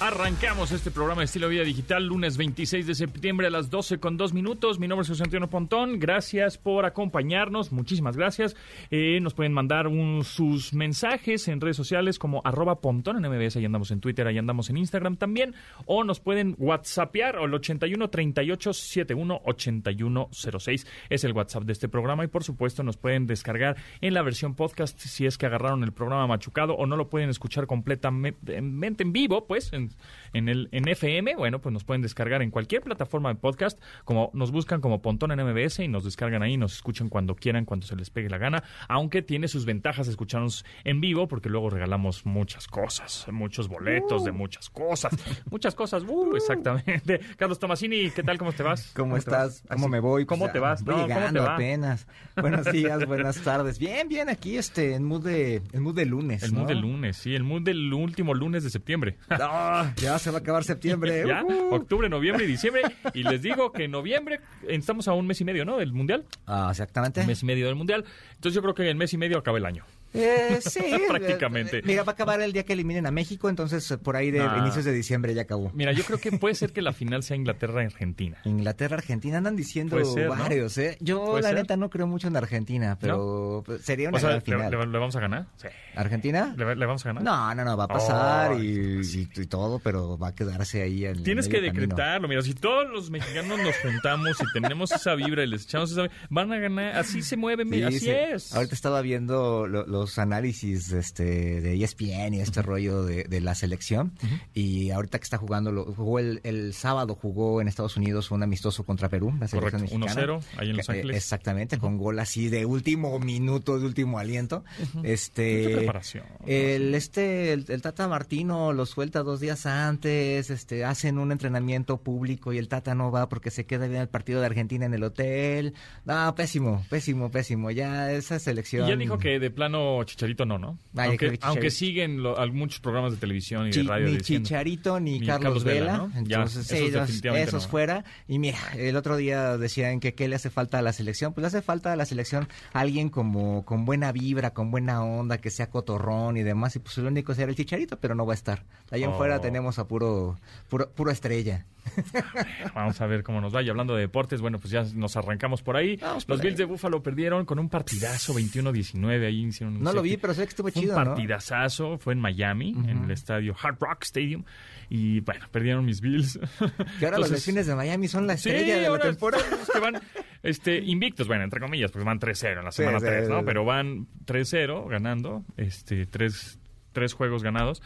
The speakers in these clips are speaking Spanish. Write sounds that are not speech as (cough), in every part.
Arrancamos este programa de Estilo Vida Digital lunes 26 de septiembre a las 12 con 2 minutos. Mi nombre es José Antonio Pontón. Gracias por acompañarnos. Muchísimas gracias. Eh, nos pueden mandar un- sus mensajes en redes sociales como arroba Pontón en MBS. Ahí andamos en Twitter, ahí andamos en Instagram también. O nos pueden whatsappear al 81 38 71 81 06. Es el WhatsApp de este programa. Y por supuesto nos pueden descargar en la versión podcast si es que agarraron el programa machucado o no lo pueden escuchar completamente en vivo, pues en, en el en FM, bueno, pues nos pueden descargar en cualquier plataforma de podcast, como nos buscan como Pontón en MBS y nos descargan ahí, nos escuchan cuando quieran, cuando se les pegue la gana, aunque tiene sus ventajas escucharnos en vivo porque luego regalamos muchas cosas, muchos boletos de muchas cosas, muchas cosas, uh, exactamente. Carlos Tomasini, ¿qué tal? ¿Cómo te vas? ¿Cómo, estás? ¿Cómo Así, me voy? ¿Cómo Pues, te vas? Voy No, ¿cómo te llegando va? apenas. Buenos días, buenas tardes. Bien, bien, aquí este, en mood de, en mood de lunes, El ¿no? mood del lunes, sí, el mood del último lunes de septiembre. No, ya se va a acabar septiembre. (laughs) ya, Uh. octubre, noviembre y diciembre. Y les digo que en noviembre estamos a un mes y medio, ¿no? Del mundial. Ah, exactamente. Un mes y medio del mundial. Entonces yo creo que en mes y medio acaba el año. Eh, sí. (laughs) Prácticamente. eh, Mira, va a acabar el día que eliminen a México, entonces eh, por ahí de inicios de diciembre ya acabó. Mira, yo creo que puede ser que la final sea Inglaterra-Argentina. (laughs) Inglaterra, Argentina, andan diciendo varios, ¿eh? Yo, la ser. neta, no creo mucho en Argentina, pero pues, sería una O sea, gran ¿le, final. le- le vamos a ganar? Sí. ¿Argentina? ¿Le, le vamos a ganar? No, no, no, va a pasar Ay, y, y- y todo, pero va a quedarse ahí en Tienes que camino. decretarlo. Mira, si todos los mexicanos nos juntamos y tenemos esa vibra y les echamos esa van a ganar. Así se mueve, Sí, mira, así sí. es. Ahorita estaba viendo lo- los análisis este, de ESPN y este rollo de, de la selección. Y ahorita que está jugando, lo, jugó el, el sábado, jugó en Estados Unidos un amistoso contra Perú, la selección Correcto, mexicana. 1-0 ahí en Los eh, Ángeles. exactamente, con gol así de último minuto, de último aliento. Este, Mucha preparación. El, este, el, el Tata Martino lo suelta dos días antes, este, hacen un entrenamiento público y el Tata no va porque se queda bien el partido de Argentina en el hotel. No, pésimo, pésimo, pésimo. Ya esa selección. Y ya dijo que de plano Chicharito no, ¿no? Aunque, Chicharito- siguen lo- muchos programas de televisión y de radio ni diciendo- Chicharito ni, Ni Carlos, Carlos Vela, Entonces, esos ellos- esos no. fuera. Y mira, el otro día decían que qué le hace falta a la selección. Pues le hace falta a la selección alguien como con buena vibra, con buena onda, que sea cotorrón y demás. Y pues el único será el Chicharito, pero no va a estar. Allá Oh. afuera tenemos a puro, puro, puro estrella. (laughs) Vamos a ver cómo nos va. Y hablando de deportes, bueno, pues ya nos arrancamos por ahí. Vamos por Los ahí. Bills de Búfalo perdieron con un partidazo 21-19. Ahí hicieron No lo vi, pero sé que estuvo Fue chido, un ¿no? partidazazo. Fue en Miami, en el estadio Hard Rock Stadium. Y bueno, perdieron mis Bills. Que ahora los Entonces, delfines de Miami son la Sí, estrella de la temporada. los que van este, invictos, bueno, entre comillas, porque van 3-0 en la semana sí, 3, sí, ¿no? sí. Pero van 3-0 ganando, este, tres, tres juegos ganados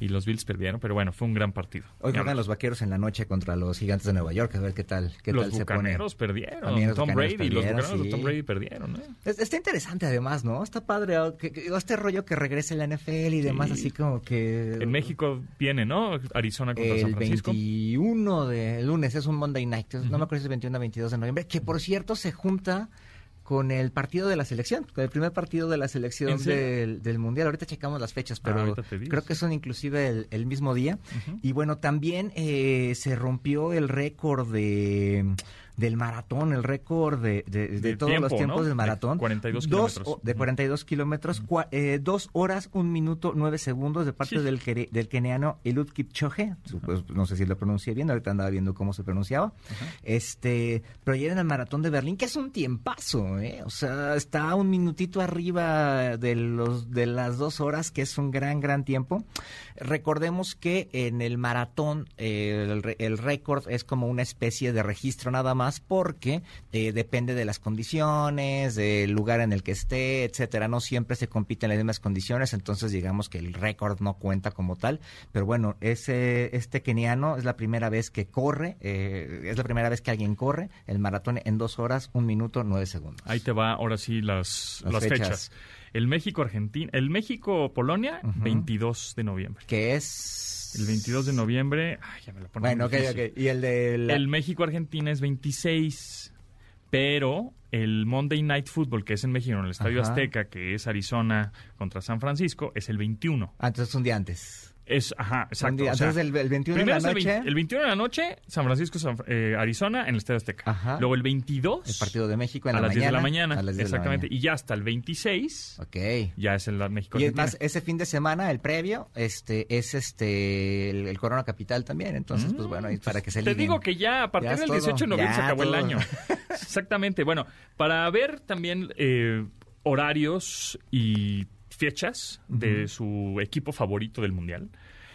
y los Bills perdieron, pero bueno, fue un gran partido. Hoy juegan los vaqueros en la noche contra los gigantes de Nueva York, a ver qué tal, qué los tal se pone. perdieron. También los Tom Bucaneros Brady, los bucaneros de Tom. Brady perdieron, ¿eh? Es- Está interesante además, ¿no? Está padre oh, que, que- este rollo que regrese la NFL y demás, Sí. así como que... En México viene, ¿no? Arizona contra El San Francisco. 21 de lunes es un Monday Night, no me acuerdo si es el 21 o 22 de noviembre, que por cierto se junta con el partido de la selección, con el primer partido de la ¿En selección del, del Mundial. Ahorita checamos las fechas, Ah, pero creo que son inclusive el, el mismo día. Y bueno, también eh, se rompió el récord de del maratón, el récord de, de- de De todos los tiempo, tiempos ¿no? del De maratón. 42 Dos kilómetros. o- de 42 kilómetros, eh, dos horas, un minuto, nueve segundos de parte Sí. del, del keniano Eliud Kipchoge. Pues, no sé si lo pronuncié bien, ahorita andaba viendo cómo se pronunciaba. Este, pero ya en el maratón de Berlín, que es un tiempazo, ¿eh? O sea, está un minutito arriba de los de las dos horas, que es un gran, gran tiempo. Recordemos que en el maratón eh, el, el récord es como una especie de registro nada más, porque eh, depende de las condiciones, del lugar en el que esté, etcétera. No siempre se compite en las mismas condiciones, entonces digamos que el récord no cuenta como tal. Pero bueno, ese este keniano es la primera vez que corre, eh, es la primera vez que alguien corre el maratón en dos horas, un minuto, nueve segundos. Ahí te va ahora sí las, Las las fechas. fechas. El México-Argentina, el México-Polonia, Ujú. 22 de noviembre. Que es... El 22 de noviembre, ay, ya me lo ponen Bueno, ok, difícil. ok. Y el de... la- El México-Argentina es 26, pero el Monday Night Football, que es en México, en el Estadio Ajá. Azteca, que es Arizona contra San Francisco, es el 21. Ah, entonces un día antes. Es, ajá, exacto. Día, o sea, entonces el, el 21 de la es el, noche, 20 el 21 de la noche, San Francisco, San- eh, Arizona, en el Estadio Azteca. Ajá. Luego el 22, el partido de México en a la las mañana. 10 de la mañana. a las 10 de la exactamente. mañana. Y ya hasta el 26, Ok. ya es el México. Y es Argentina. más, ese fin de semana, el previo, este, es este el, el Corona Capital también. Entonces, pues bueno, ahí para que se Te liguen. digo que ya a partir Ya del todo. 18 de noviembre se acabó el todo. año. (laughs) Exactamente. Bueno, para ver también eh, horarios y fechas de su equipo favorito del mundial,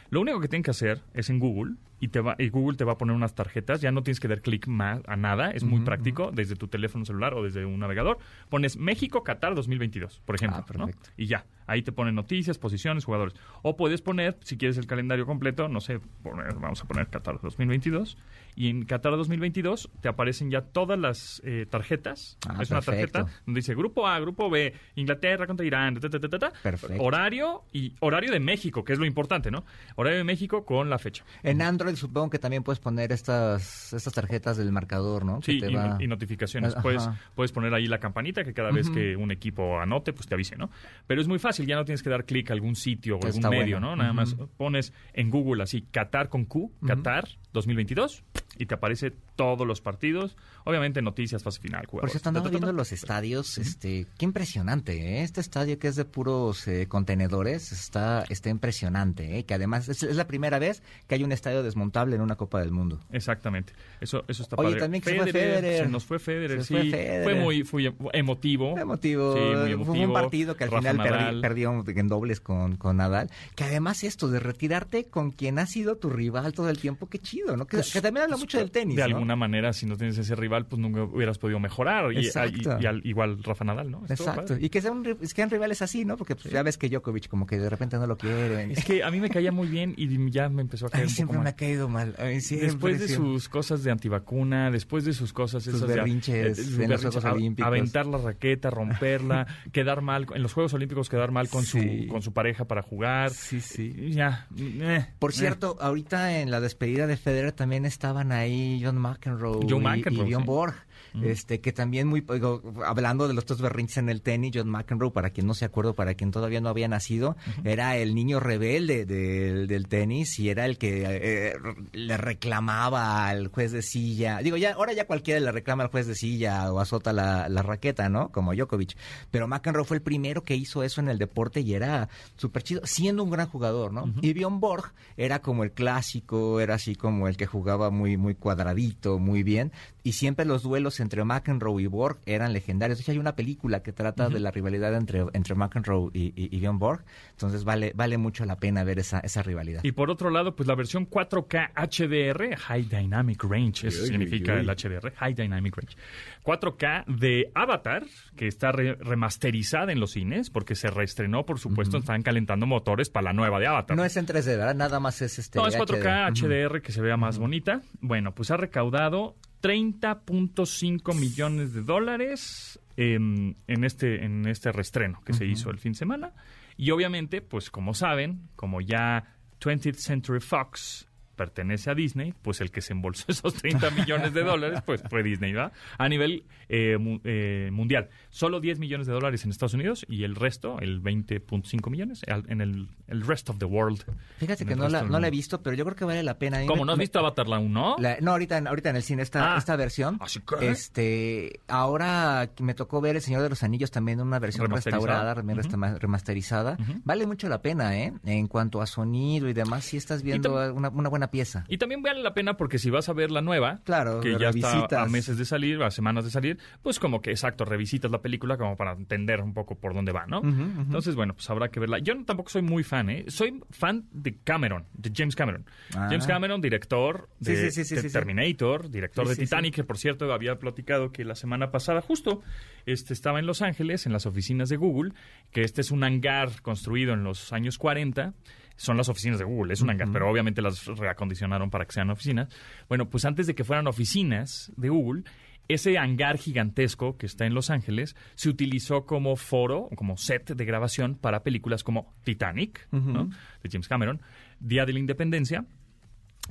lo único que tienen que hacer es en Google y, te va, y Google te va a poner unas tarjetas. Ya no tienes que dar clic más a nada. Es muy práctico desde tu teléfono celular o desde un navegador. Pones México Qatar 2022, por ejemplo. Ah. Y ya, ahí te ponen noticias, posiciones, jugadores. O puedes poner, si quieres el calendario completo, no sé, poner- vamos a poner Qatar 2022. Y en Qatar 2022 te aparecen ya todas las eh, tarjetas. Ah, es una tarjeta donde dice Grupo A, Grupo B, Inglaterra contra Irán, ta, ta, ta, horario y horario de México, que es lo importante, ¿no? Horario de México con la fecha. En Android supongo que también puedes poner estas, estas tarjetas del marcador, ¿no? Sí, y, va- y notificaciones. Ajá. Puedes, puedes poner ahí la campanita que cada vez que un equipo anote, pues te avise, ¿no? Pero es muy fácil, ya no tienes que dar clic a algún sitio o algún medio, bueno. ¿no? Nada más pones en Google así, Qatar con Q, Qatar 2022, y te aparece todos los partidos. Obviamente noticias, fase final, Por jugadores. cierto, ta, ta, ta, viendo los estadios, este, qué impresionante, ¿eh? Este estadio que es de puros eh, contenedores está, está impresionante, ¿eh? Que además es, es la primera vez que hay un estadio desmontable en una Copa del Mundo. Exactamente. Eso, eso está Oye, padre. también que se fue Federer. Se nos fue Federer, Se sí. fue Federer. Fue muy fue emotivo. Fue emotivo, Sí, muy fue un partido que al Rafa final perdi- Nadal. perdió en dobles con, con Nadal. Que además esto de retirarte con quien ha sido tu rival todo el tiempo, qué chido, ¿no? Que, Pues, que también habla pues, mucho del tenis, De ¿no? alguna manera, si no tienes ese rival, pues nunca hubieras podido mejorar. Y, Exacto. y- y al- igual Rafa Nadal, ¿no? Exacto. Y que sean, que sean rivales así, ¿no? Porque pues, ya ves que Djokovic como que de repente no lo quieren. Es que a mí me caía muy bien y ya me empezó a caer mí un poco siempre me ha caído mal. Después de sus cosas de antivacuna, después de sus cosas Sus esas de- eh, sus en los Juegos a- Olímpicos. aventar la raqueta, romperla, (laughs) quedar mal en los Juegos Olímpicos quedar mal con Sí. su con su pareja para jugar. Sí, sí. Ya. eh, Por eh. cierto, ahorita en la despedida de Federer también estaban ahí John McEnroe, John y- McEnroe, y, sí. Borg, este que también muy digo, hablando de los dos berrinches en el tenis, John McEnroe, para quien no se acuerda, para quien todavía no había nacido, era el niño rebelde del, del tenis y era el que eh, le reclamaba al juez de silla. Digo, ya ahora ya cualquiera le reclama al juez de silla o azota la, la raqueta, ¿no? Como Djokovic. Pero McEnroe fue el primero que hizo eso en el deporte y era súper chido, siendo un gran jugador, ¿no? Y Bjorn Borg era como el clásico, era así como el que jugaba muy, muy cuadradito, muy bien. Y siempre los duelos entre McEnroe y Borg eran legendarios. De hecho, hay una película que trata de la rivalidad entre, entre McEnroe y, y, y Bjorn Borg. Entonces vale, vale mucho la pena ver esa, esa rivalidad. Y por otro lado, pues la versión 4K HDR, High Dynamic Range, eso Uy, significa uy, uy. el HDR, High Dynamic Range. 4K de Avatar, que está re- remasterizada en los cines, porque se reestrenó, por supuesto, están calentando motores para la nueva de Avatar. No es en 3D, ¿verdad? Nada más es este. No, es 4K HD. Ujú. HDR que se vea más bonita. Bueno, pues ha recaudado 30.5 millones de dólares em, en este en este reestreno que se hizo el fin de semana. Y obviamente, pues como saben, como ya 20th Century Fox pertenece a Disney, pues el que se embolsó (laughs) esos 30 millones de dólares, pues fue Disney, ¿va? A nivel eh, mu- eh, mundial. Solo 10 millones de dólares en Estados Unidos y el resto, el 20.5 millones, en el, el rest of the world. Fíjate que no la, no la he visto, pero yo creo que vale la pena. ¿Cómo no has me- visto Avatar la 1? La- no, ahorita, en- ahorita en el cine, esta, Ah. esta versión. ¿Así que? Este, ahora me tocó ver El Señor de los Anillos también en una versión restaurada, remasterizada. Ujú. Vale mucho la pena, ¿eh? En cuanto a sonido y demás, si estás viendo una buena pieza. Y también vale la pena porque si vas a ver la nueva, Claro, que ya está revisitas. a meses de salir, a semanas de salir, pues como que, exacto, revisitas la película como para entender un poco por dónde va, ¿no? Entonces, bueno, pues habrá que verla. Yo tampoco soy muy fan, ¿eh? Soy fan de Cameron, de James Cameron. Ah. James Cameron, director de, sí, sí, sí, de. Terminator, director de Titanic, que por cierto había platicado que la semana pasada justo este, estaba en Los Ángeles, en las oficinas de Google, que este es un hangar construido en los años 40 son las oficinas de Google, es un hangar, pero obviamente las reacondicionaron para que sean oficinas. Bueno, pues antes de que fueran oficinas de Google, ese hangar gigantesco que está en Los Ángeles se utilizó como foro, como set de grabación para películas como Titanic, ¿no? de James Cameron, Día de la Independencia,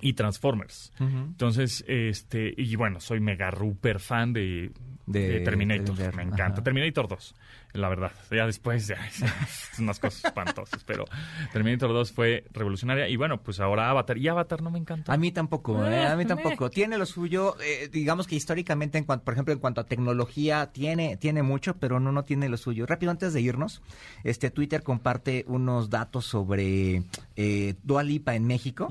y Transformers. Entonces, este, y bueno, soy mega ruper fan de, De- de Terminator. de- me encanta. ajá. Terminator 2, la verdad. Ya después, ya, (laughs) es unas cosas espantosas, pero Terminator 2 fue revolucionaria. Y bueno, pues ahora Avatar. Y Avatar no me encanta. A mí tampoco, ¿eh? a mí tampoco. Tiene lo suyo, eh, digamos que históricamente, en cuanto, por ejemplo, en cuanto a tecnología, tiene, tiene mucho, pero no, no tiene lo suyo. Rápido, antes de irnos, este Twitter comparte unos datos sobre eh, Dua Lipa en México.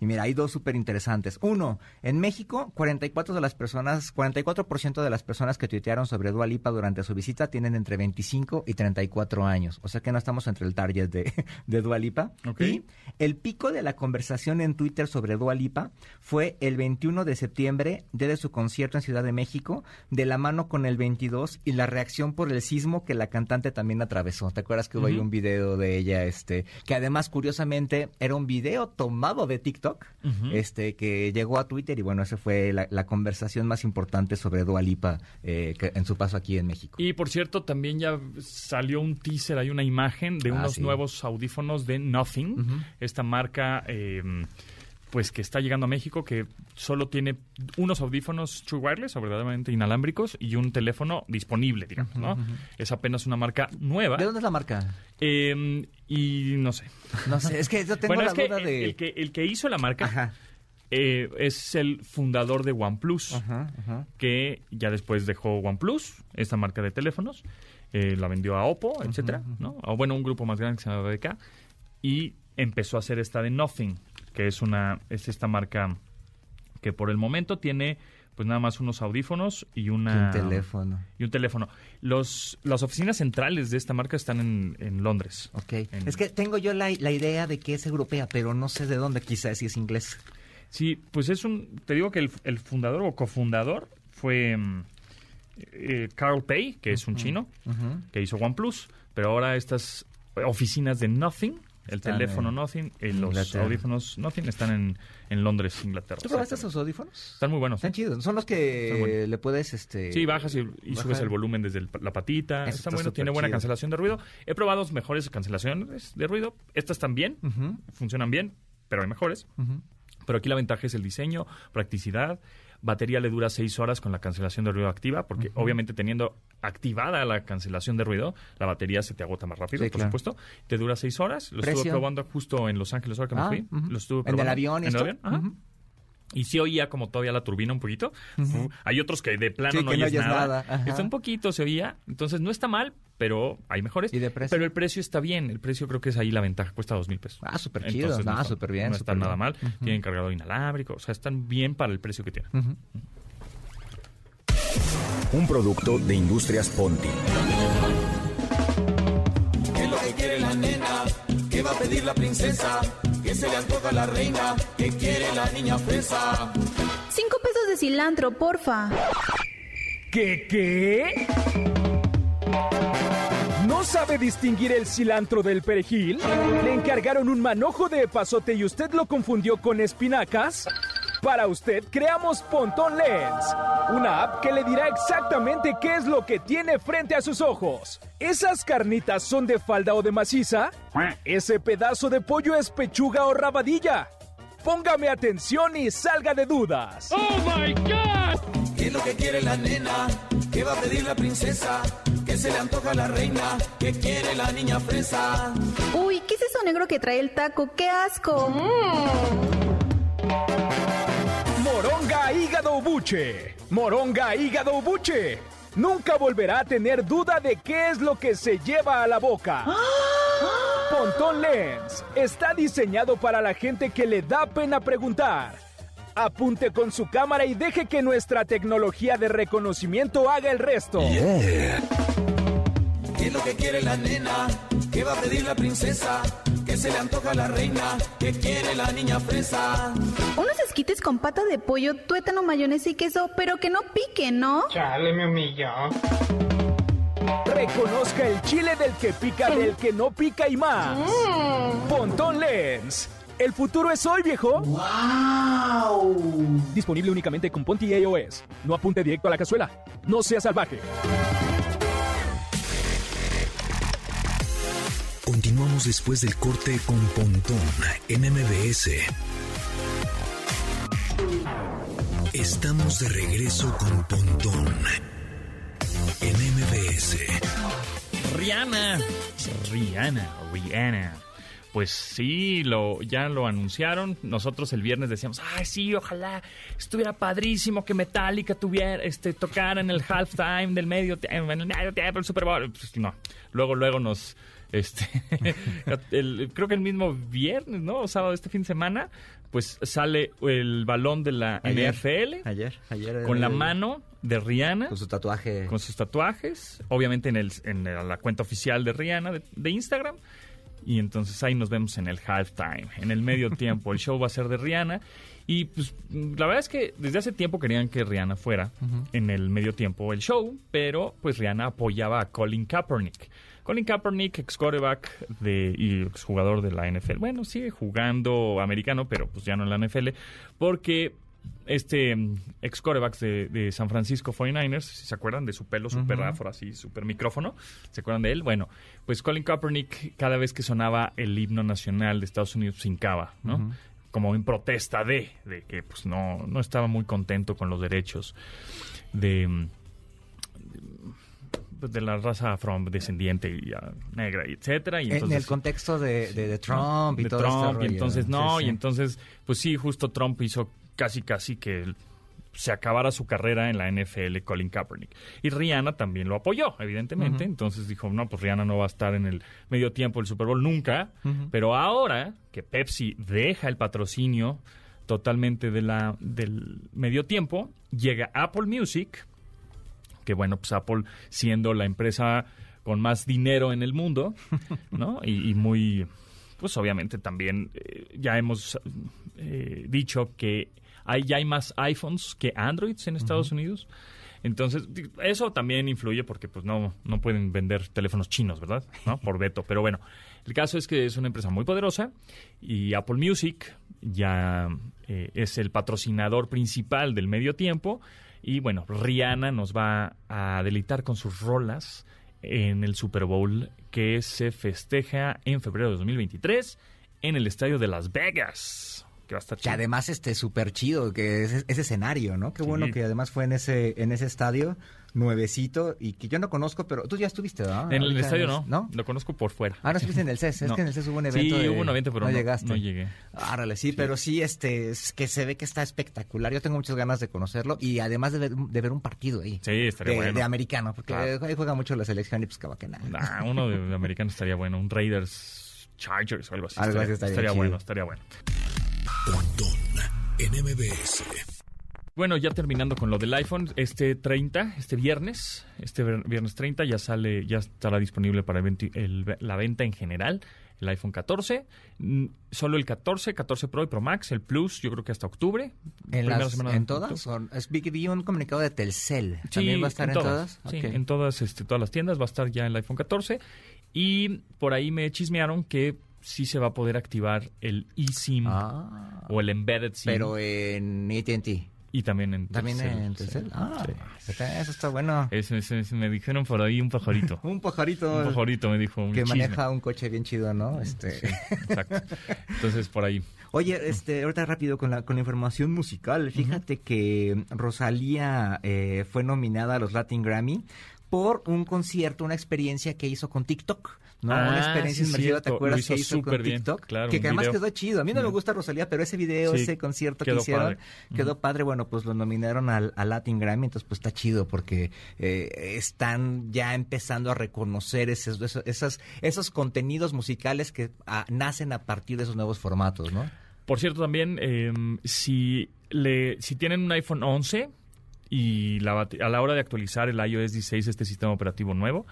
Y mira, hay dos súper interesantes. Uno, en México, 44 de las personas, 44% de las personas que tuitearon sobre Dua Lipa durante su visita tienen entre 25 y 34 años. O sea que no estamos entre el target de, (laughs) de Dua Lipa. Ok. Y el pico de la conversación en Twitter sobre Dua Lipa fue el 21 de septiembre, día de su concierto en Ciudad de México, de la mano con el 22 y la reacción por el sismo que la cantante también atravesó. ¿Te acuerdas que hubo ahí un video de ella, este, que además curiosamente era un video tomado de TikTok, este, que llegó a Twitter y bueno, esa fue la, la conversación más importante sobre Dua Lipa eh, en su paso aquí en México. Y por cierto, también ya salió un teaser, hay una imagen de Ah, unos sí. nuevos audífonos de Nothing, esta marca eh, pues que está llegando a México, que solo tiene unos audífonos True Wireless, o verdaderamente inalámbricos, y un teléfono disponible, digamos, ¿no? Es apenas una marca nueva. ¿De dónde es la marca? eh, y no sé. No sé, es que yo tengo bueno, la es que duda el, de... el que el que hizo la marca Ajá, eh, es el fundador de OnePlus ajá, ajá. que ya después dejó OnePlus, esta marca de teléfonos, eh, la vendió a Oppo, etcétera, ¿no? O bueno, un grupo más grande que se llama BDK, y empezó a hacer esta de Nothing, que es una es esta marca que por el momento tiene pues nada más unos audífonos y Y una un teléfono. y un teléfono. Los las oficinas centrales de esta marca están en, en Londres. Ok. En- Es que tengo yo la, la idea de que es europea, pero no sé de dónde, quizás si es inglés. Sí, pues es un. Te digo que el, el fundador o cofundador fue mm, eh, Carl Pei, que es un chino, Ujú. que hizo OnePlus, pero ahora estas oficinas de Nothing, el Están teléfono en Nothing, eh, los Inglaterra. audífonos Nothing están en, en Londres, Inglaterra. ¿Tú probaste esos audífonos? Están muy buenos. Están chidos. Son los que le puedes, este... Sí, bajas y, subes el volumen desde el- la patita. Eso Está está bueno, tiene buena chido. cancelación de ruido. He probado mejores cancelaciones de ruido. Estas también, Ujú, funcionan bien, pero hay mejores. Pero aquí la ventaja es el diseño, practicidad. Batería le dura seis horas con la cancelación de ruido activa, porque obviamente teniendo activada la cancelación de ruido, la batería se te agota más rápido, Sí, por claro. supuesto. Te dura seis horas. Lo estuve probando justo en Los Ángeles ahora que me Ah, fui. ujú. Lo estuve ¿En probando. el avión ¿En el avión? Ajá. Y sí oía como todavía la turbina un poquito. Hay otros que de plano Sí, no que no oyes oyes nada. nada. Está un poquito, se oía. Entonces no está mal, pero hay mejores. ¿Y de precio? Pero el precio está bien. El precio creo que es ahí la ventaja. Cuesta dos mil pesos. Ah, súper chido. Entonces, No, está- súper bien, No están nada bien. mal. Ujú. Tienen cargador inalámbrico. O sea, están bien para el precio que tienen. Un producto de Industrias Ponti. ¿Qué es lo que quiere la nena? ¿Qué va a pedir la princesa? ¿Qué se le antoja a la reina? ¿Qué quiere la niña fresa? Cinco pesos de cilantro, porfa. ¿Qué qué? ¿No sabe distinguir el cilantro del perejil? ¿Le encargaron un manojo de epazote y usted lo confundió con espinacas? Para usted creamos Pontón Lens, una app que le dirá exactamente qué es lo que tiene frente a sus ojos. ¿Esas carnitas son de falda o de maciza? ¿Ese pedazo de pollo es pechuga o rabadilla? Póngame atención y salga de dudas. ¿Qué es lo que quiere la nena? ¿Qué va a pedir la princesa? ¿Qué se le antoja a la reina? ¿Qué quiere la niña fresa? Uy, ¿qué es eso negro que trae el taco? ¡Qué asco! Moronga Hígado Buche. Moronga Hígado Buche. Nunca volverá a tener duda de qué es lo que se lleva a la boca. (gasps) Pontón Lens está diseñado para la gente que le da pena preguntar. Apunte con su cámara y deje que nuestra tecnología de reconocimiento haga el resto. ¿Qué es lo que quiere la nena? ¿Qué va a pedir la princesa? ¿Qué se le antoja a la reina? ¿Qué quiere la niña fresa? Unos esquites con pata de pollo, tuétano, mayonesa y queso, pero que no pique, ¿no? Chale, me humilló. Reconozca el chile del que pica, del que no pica y más. Pontón Lens. El futuro es hoy, viejo. ¡Wow! Disponible únicamente con Ponti iOS. No apunte directo a la cazuela. No sea salvaje. Continuamos después del corte con Pontón en MBS. Estamos de regreso con Pontón en MBS. Rihanna. Rihanna, Rihanna. Pues sí, lo, ya lo anunciaron. Nosotros el viernes decíamos, ay sí, ojalá estuviera padrísimo que Metallica tuviera, este, tocara en el halftime del medio tiempo, en el medio tiempo del Super Bowl. Pues no. Luego, luego nos, este, (laughs) el- creo que el mismo viernes, ¿no? O sábado de este fin de semana, pues sale el balón de la Ayer. NFL Ayer, ayer. con la mano de Rihanna Con su tatuaje. con sus tatuajes, obviamente en, el, en la cuenta oficial de Rihanna de, de Instagram. Y entonces ahí nos vemos en el halftime, en el medio (laughs) tiempo. El show va a ser de Rihanna. Y pues la verdad es que desde hace tiempo querían que Rihanna fuera en el medio tiempo el show, pero pues Rihanna apoyaba a Colin Kaepernick. Colin Kaepernick, ex quarterback de, y ex jugador de la NFL. Bueno, sigue jugando americano, pero pues ya no en la NFL, porque este mm, ex coreback de, de San Francisco 49ers, si se acuerdan de su pelo super afro, así, super micrófono, ¿se acuerdan de él? Bueno, pues Colin Kaepernick, cada vez que sonaba el himno nacional de Estados Unidos, se hincaba, ¿no? Como en protesta de, de que pues no, no estaba muy contento con los derechos de, mm, pues, de la raza afrodescendiente y ah, negra, y etcétera. Y en entonces, el contexto de, de- de Trump y de todo Trump, este y rollo. entonces no, Sí, y entonces, pues sí, justo Trump hizo casi casi que se acabara su carrera en la NFL Colin Kaepernick. Y Rihanna también lo apoyó, evidentemente. Entonces dijo, no, pues Rihanna no va a estar en el medio tiempo del Super Bowl nunca. Pero ahora que Pepsi deja el patrocinio totalmente de la, del medio tiempo, llega Apple Music, que bueno, pues Apple siendo la empresa con más dinero en el mundo, ¿no? (laughs) Y, y muy, pues obviamente también eh, ya hemos eh, dicho que hay, ya hay más iPhones que Androids en Estados Unidos. Entonces, eso también influye porque pues no, no pueden vender teléfonos chinos, ¿verdad? ¿No? Por veto. Pero bueno, el caso es que es una empresa muy poderosa y Apple Music ya eh, es el patrocinador principal del medio tiempo. Y bueno, Rihanna nos va a deleitar con sus rolas en el Super Bowl que se festeja en febrero de 2023 en el estadio de Las Vegas. Que va a estar Que chido. además este súper chido, que es ese escenario, ¿no? Qué Sí. bueno que además fue en ese en ese estadio nuevecito y que yo no conozco, pero tú ya estuviste, ¿verdad? En el Ahorita estadio no, ¿No? lo conozco por fuera. Ah, no estuviste en el CES, es No. que en el CES hubo un evento Sí, de- hubo un evento, pero no, llegaste. no llegué. Árale, sí, pero sí, este, es que se ve que está espectacular. Yo tengo muchas ganas de conocerlo y además de ver, de ver un partido ahí. Sí, estaría de, bueno. de americano, porque Claro. ahí juega mucho la selección y pues que va que nada. Nah, uno de, de americano estaría bueno, un Raiders Chargers o algo así. Algo estaría, así estaría bueno, estaría bueno. Pontón en MBS. Bueno, ya terminando con lo del iPhone, este 30, este viernes, este viernes 30 ya sale, ya estará disponible para el- la venta en general el iPhone 14, mm, solo el 14, 14 Pro y Pro Max, el Plus, yo creo que hasta octubre. ¿En, las- ¿en todas? ¿O- es- vi, vi un comunicado de Telcel. Sí, ¿También va a estar en, todas? Sí, Ok. en todas, este, todas las tiendas va a estar ya el iPhone 14. Y por ahí me chismearon que sí se va a poder activar el eSIM Ah, o el Embedded SIM. pero en AT&T. y también en ¿También en sí. Telcel? Ah, Sí. eso está bueno. Eso, eso, eso, me dijeron por ahí un pajarito. (laughs) Un pajarito, un pajarito me dijo un que chisme. maneja un coche bien chido, ¿no? Este... Sí, exacto. (laughs) Entonces, por ahí. Oye, este, ahorita rápido con la, con la información musical. Fíjate que Rosalía eh, fue nominada a los Latin Grammy por un concierto, una experiencia que hizo con TikTok. ¿no? Ah, una experiencia sí, inmersiva, ¿te acuerdas hizo que hizo con bien, TikTok? claro, que, que además quedó chido. A mí no me gusta Rosalía, pero ese video, Sí, ese concierto que hicieron, padre. quedó padre. Bueno, pues lo nominaron al, al Latin Grammy, entonces pues está chido porque eh, están ya empezando a reconocer esos, esos, esos, esos contenidos musicales que ah, nacen a partir de esos nuevos formatos, ¿no? Por cierto, también, eh, si, le, si tienen un iPhone 11 y la a la hora de actualizar el iOS 16, este sistema operativo nuevo,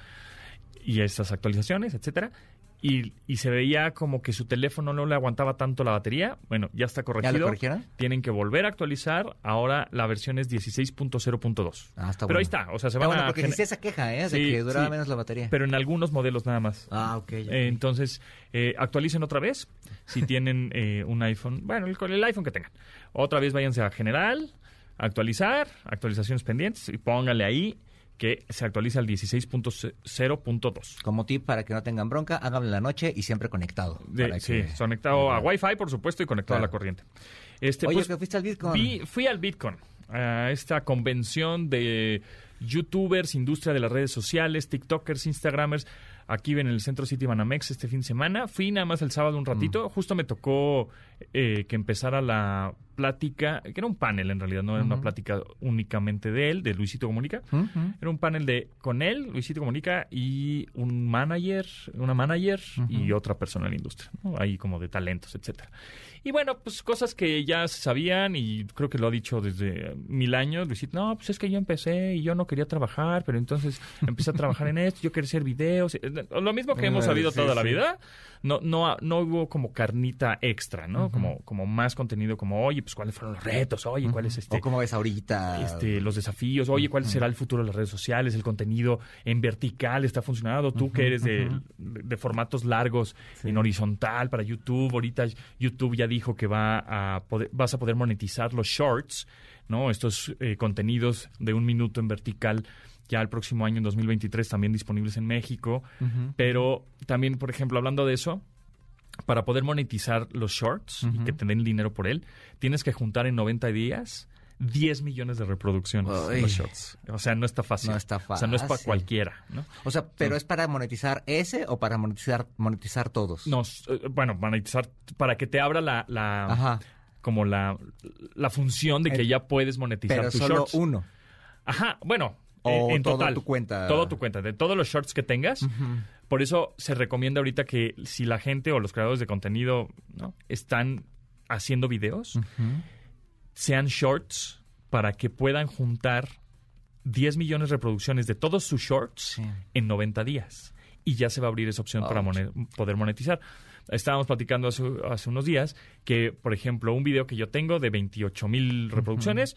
y estas actualizaciones, etcétera, y, y se veía como que su teléfono no le aguantaba tanto la batería, bueno, ya está corregido. corrigieron? Tienen que volver a actualizar. Ahora la versión es 16.0.2. Ah, está Pero bueno. ahí está, o sea, se van bueno, a porque sí esa queja, ¿eh? De que duraba sí. menos la batería. pero en algunos modelos nada más. Ah, ok. ok. Eh, entonces, eh, actualicen otra vez. Si tienen eh, un iPhone, bueno, el, el iPhone que tengan. Otra vez váyanse a General, actualizar, actualizaciones pendientes y pónganle ahí que se actualiza al 16.0.2. Como tip para que no tengan bronca, háganlo en la noche y siempre conectado. De- sí, que- conectado a Wi-Fi, por supuesto, y conectado Claro. a la corriente. Este, Oye, pues, que fuiste al Bitcoin. vi- fui al Bitcoin. a esta convención de youtubers, industria de las redes sociales, tiktokers, instagramers, aquí en el Centro City Banamex este fin de semana. Fui nada más el sábado un ratito, justo me tocó eh, que empezara la plática, que era un panel en realidad, no era una plática únicamente de él, de Luisito Comunica. Era un panel de con él, Luisito Comunica, y un manager, una manager y otra persona en la industria, ¿no? ahí como de talentos, etcétera. Y bueno, pues cosas que ya se sabían y creo que lo ha dicho desde mil años. Luisito, no, pues es que yo empecé y yo no quería trabajar, pero entonces empecé a trabajar en esto, yo quería hacer videos. eh, Lo mismo que hemos sabido sí, toda la vida. No, no, no hubo como carnita extra, ¿no? como, como más contenido, como, oye, pues cuáles fueron los retos, oye, cuál es este O como ves ahorita. este, los desafíos, oye, ¿cuál será el futuro de las redes sociales? El contenido en vertical está funcionando. Tú que eres de, de- de formatos largos en horizontal para YouTube, ahorita YouTube ya dijo que va a poder, vas a poder monetizar los shorts, ¿no? Estos eh, contenidos de un minuto en vertical ya el próximo año, en 2023, también disponibles en México. Pero también, por ejemplo, hablando de eso, para poder monetizar los shorts y que te den dinero por él, tienes que juntar en 90 días 10 millones de reproducciones Ay. los shorts. O sea, no está fácil. No está O sea, no es para fácil. cualquiera, ¿no? O sea, pero es para monetizar ese o para monetizar monetizar todos. No, eh, bueno, monetizar para que te abra la, la Ajá. como la, la función de que ya puedes monetizar Pero tus solo shorts. uno. Ajá, bueno, O en, total. tu cuenta. Todo tu cuenta, de todos los shorts que tengas. Por eso se recomienda ahorita que si la gente o los creadores de contenido ¿no? están haciendo videos, sean shorts para que puedan juntar 10 millones de reproducciones de todos sus shorts Sí. en 90 días. Y ya se va a abrir esa opción para poder monetizar. Estábamos platicando hace, hace unos días que, por ejemplo, un video que yo tengo de 28 mil reproducciones,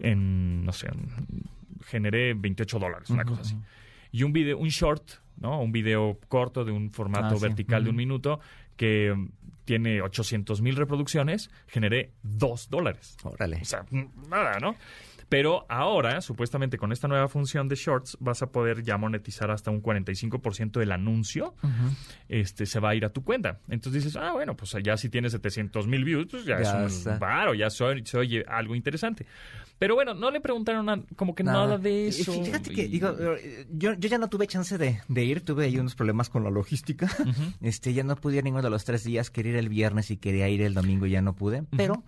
en, no sé, en- generé 28 dólares, una cosa así. Y un video, un short, ¿no? Un video corto de un formato Ah, sí. vertical de un minuto que mm, tiene 800 mil reproducciones, generé 2 dólares. Órale. O sea, mm, nada, ¿no? Pero ahora, supuestamente con esta nueva función de shorts, vas a poder ya monetizar hasta un 45% del anuncio. Este se va a ir a tu cuenta. Entonces dices, ah, bueno, pues ya si tienes 700 mil views, pues ya, Ya es un varo, ya soy, se oye algo interesante. Pero bueno, no le preguntaron como que nada, de eso. Fíjate que, Y- digo, eh, yo, yo ya no tuve chance de, de ir, tuve ahí unos problemas con la logística. (laughs) Este, ya no pude ir ninguno de los tres días, quería ir el viernes y quería ir el domingo y ya no pude. Pero,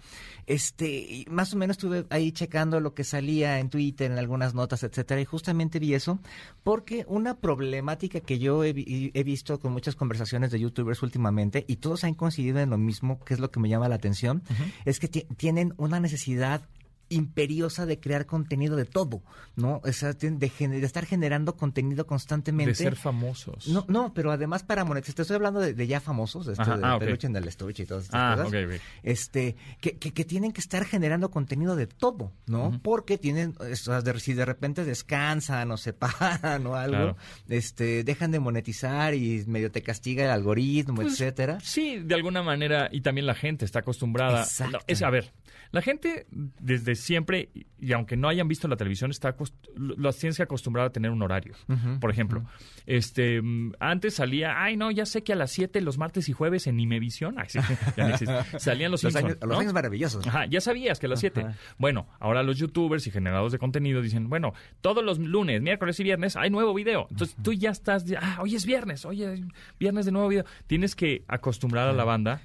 este, más o menos estuve ahí checando lo que salía en Twitter, en algunas notas, etcétera, y justamente vi eso, porque una problemática que yo he, vi- he visto con muchas conversaciones de youtubers últimamente, y todos han coincidido en lo mismo, que es lo que me llama la atención, es que ti- tienen una necesidad imperiosa de crear contenido de todo, ¿no? O sea, de, gener- de estar generando contenido constantemente. de ser famosos. No, no, pero además para monetizar, te estoy hablando de, de ya famosos, de esto Ajá, de ah, ok. peluche en el estuche y todas estas Ah, cosas. Este, que, que, que tienen que estar generando contenido de todo, ¿no? Porque tienen, o sea, de- si de repente descansan o se (laughs) paran o algo, Claro. este, dejan de monetizar y medio te castiga el algoritmo, Pues, etcétera. Sí, de alguna manera, y también la gente está acostumbrada. Exacto. No, es, a ver, la gente desde siempre, y- aunque no hayan visto la televisión, está las tienes que acostumbrar a tener un horario. Por ejemplo, este mm, antes salía, ay no, ya sé que a las 7 los martes y jueves en Imevisión, ay, sí, (laughs) ya no existe. salían los, Los Simpson, años, los años maravillosos. Ajá, ya sabías que a las 7. Bueno, ahora los youtubers y generadores de contenido dicen, bueno, todos los lunes, miércoles y viernes hay nuevo video. Entonces tú ya estás, ah, hoy es viernes, hoy es viernes de nuevo video. Tienes que acostumbrar a la banda